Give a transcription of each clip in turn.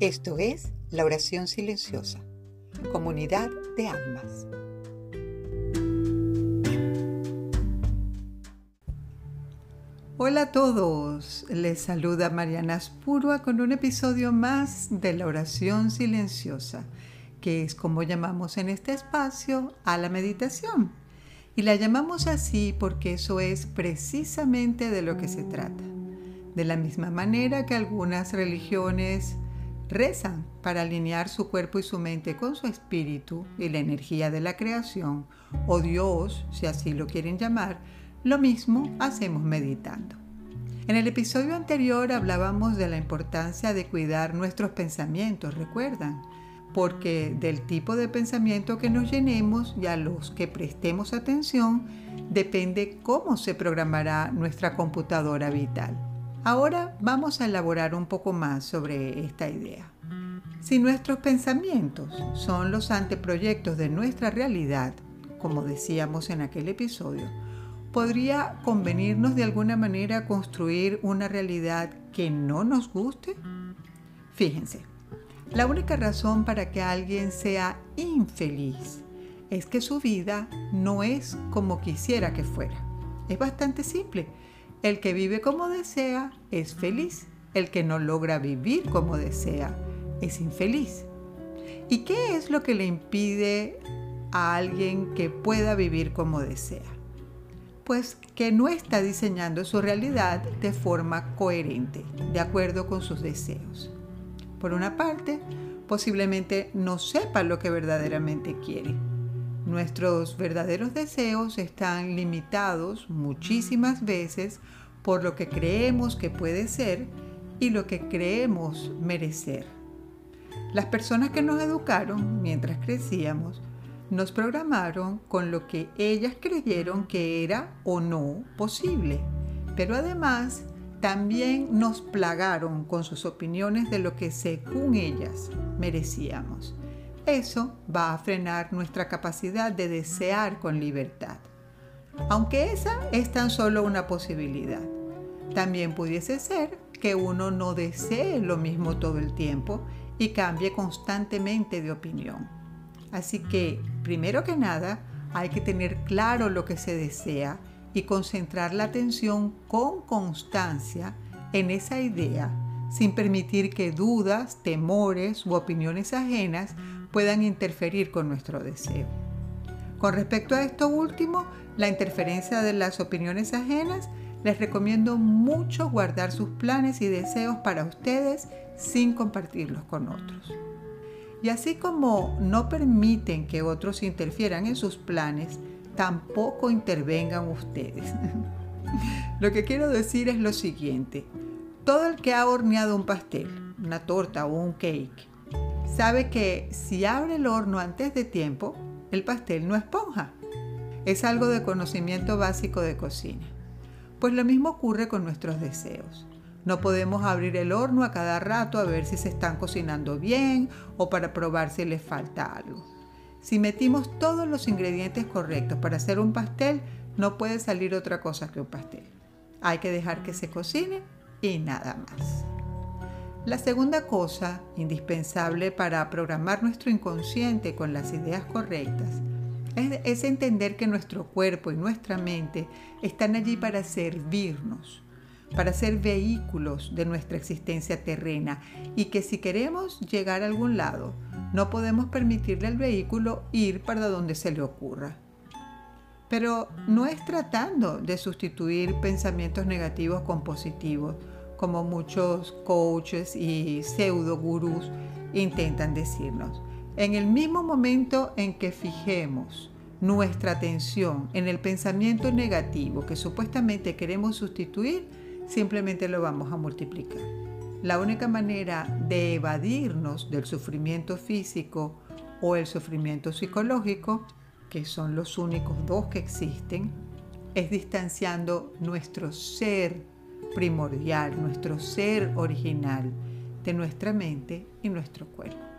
Esto es la oración silenciosa, comunidad de almas. Hola a todos, les saluda Mariana Spurua con un episodio más de la oración silenciosa, que es como llamamos en este espacio a la meditación. Y la llamamos así porque eso es precisamente de lo que se trata. De la misma manera que algunas religiones rezan para alinear su cuerpo y su mente con su espíritu y la energía de la creación, o Dios, si así lo quieren llamar, lo mismo hacemos meditando. En el episodio anterior hablábamos de la importancia de cuidar nuestros pensamientos, ¿recuerdan? Porque del tipo de pensamiento que nos llenemos y a los que prestemos atención depende cómo se programará nuestra computadora vital. Ahora vamos a elaborar un poco más sobre esta idea. Si nuestros pensamientos son los anteproyectos de nuestra realidad, como decíamos en aquel episodio, ¿podría convenirnos de alguna manera construir una realidad que no nos guste? Fíjense, la única razón para que alguien sea infeliz es que su vida no es como quisiera que fuera. Es bastante simple el que vive como desea es feliz. El que no logra vivir como desea es infeliz. ¿Y qué es lo que le impide a alguien que pueda vivir como desea? Pues que no está diseñando su realidad de forma coherente, de acuerdo con sus deseos. Por una parte, posiblemente no sepa lo que verdaderamente quiere. Nuestros verdaderos deseos están limitados muchísimas veces por lo que creemos que puede ser y lo que creemos merecer. Las personas que nos educaron mientras crecíamos nos programaron con lo que ellas creyeron que era o no posible, pero además también nos plagaron con sus opiniones de lo que según ellas merecíamos. Eso va a frenar nuestra capacidad de desear con libertad aunque esa es tan solo una posibilidad. También pudiese ser que uno no desee lo mismo todo el tiempo y cambie constantemente de opinión. Así que, primero que nada, hay que tener claro lo que se desea y concentrar la atención con constancia en esa idea, sin permitir que dudas, temores u opiniones ajenas puedan interferir con nuestro deseo. Con respecto a esto último, la interferencia de las opiniones ajenas, les recomiendo mucho guardar sus planes y deseos para ustedes sin compartirlos con otros. Y así como no permiten que otros interfieran en sus planes, tampoco intervengan ustedes. lo que quiero decir es lo siguiente. Todo el que ha horneado un pastel, una torta o un cake, sabe que si abre el horno antes de tiempo, el pastel no esponja. Es algo de conocimiento básico de cocina. Pues lo mismo ocurre con nuestros deseos. No podemos abrir el horno a cada rato a ver si se están cocinando bien o para probar si les falta algo. Si metimos todos los ingredientes correctos para hacer un pastel, no puede salir otra cosa que un pastel. Hay que dejar que se cocine y nada más. La segunda cosa indispensable para programar nuestro inconsciente con las ideas correctas es, entender que nuestro cuerpo y nuestra mente están allí para servirnos, para ser vehículos de nuestra existencia terrena y que si queremos llegar a algún lado, no podemos permitirle al vehículo ir para donde se le ocurra. Pero no es tratando de sustituir pensamientos negativos con positivos, como muchos coaches y pseudo gurús intentan decirnos. En el mismo momento en que fijemos nuestra atención en el pensamiento negativo que supuestamente queremos sustituir, simplemente lo vamos a multiplicar. La única manera de evadirnos del sufrimiento físico o el sufrimiento psicológico, que son los únicos dos que existen, es distanciando nuestro ser primordial, nuestro ser original de nuestra mente y nuestro cuerpo.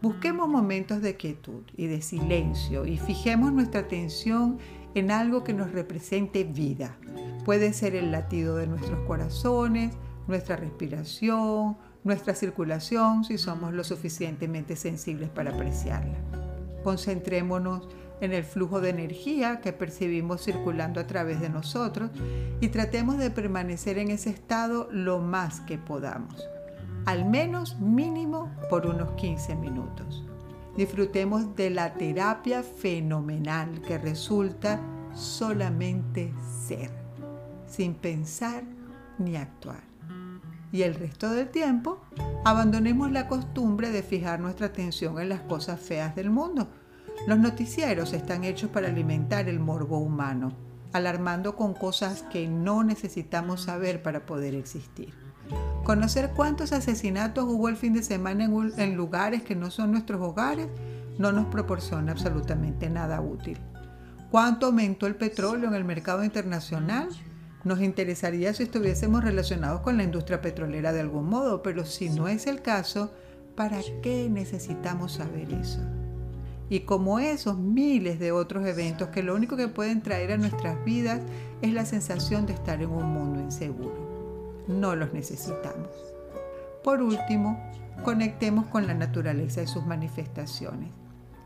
Busquemos momentos de quietud y de silencio y fijemos nuestra atención en algo que nos represente vida. Puede ser el latido de nuestros corazones, nuestra respiración, nuestra circulación si somos lo suficientemente sensibles para apreciarla. Concentrémonos en el flujo de energía que percibimos circulando a través de nosotros y tratemos de permanecer en ese estado lo más que podamos, al menos mínimo por unos 15 minutos. Disfrutemos de la terapia fenomenal que resulta solamente ser, sin pensar ni actuar. Y el resto del tiempo, abandonemos la costumbre de fijar nuestra atención en las cosas feas del mundo los noticieros están hechos para alimentar el morbo humano, alarmando con cosas que no necesitamos saber para poder existir. Conocer cuántos asesinatos hubo el fin de semana en, lugares que no son nuestros hogares no nos proporciona absolutamente nada útil. ¿Cuánto aumentó el petróleo en el mercado internacional? Nos interesaría si estuviésemos relacionados con la industria petrolera de algún modo, pero si no es el caso, ¿para qué necesitamos saber eso? Y como esos miles de otros eventos que lo único que pueden traer a nuestras vidas es la sensación de estar en un mundo inseguro. No los necesitamos. Por último, conectemos con la naturaleza y sus manifestaciones.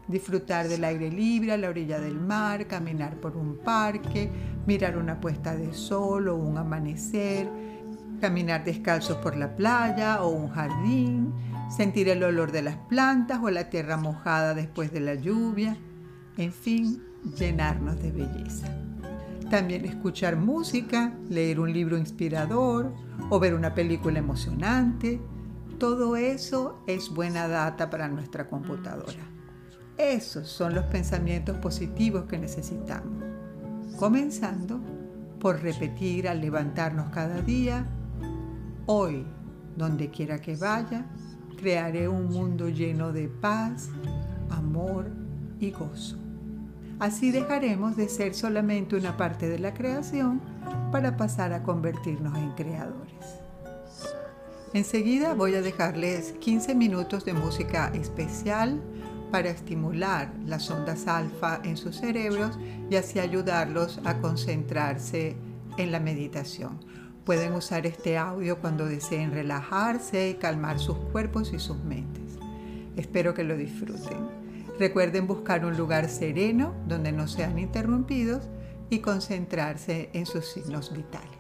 Disfrutar del aire libre a la orilla del mar, caminar por un parque, mirar una puesta de sol o un amanecer, caminar descalzos por la playa o un jardín, sentir el olor de las plantas o la tierra mojada después de la lluvia, en fin, llenarnos de belleza. También escuchar música, leer un libro inspirador o ver una película emocionante, todo eso es buena data para nuestra computadora. Esos son los pensamientos positivos que necesitamos. Comenzando por repetir al levantarnos cada día, hoy, donde quiera que vaya, crearé un mundo lleno de paz, amor y gozo. Así dejaremos de ser solamente una parte de la creación para pasar a convertirnos en creadores. Enseguida voy a dejarles 15 minutos de música especial para estimular las ondas alfa en sus cerebros y así ayudarlos a concentrarse en la meditación. Pueden usar este audio cuando deseen relajarse y calmar sus cuerpos y sus mentes. Espero que lo disfruten. Recuerden buscar un lugar sereno donde no sean interrumpidos y concentrarse en sus signos vitales.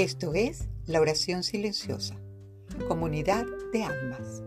Esto es la oración silenciosa, comunidad de almas.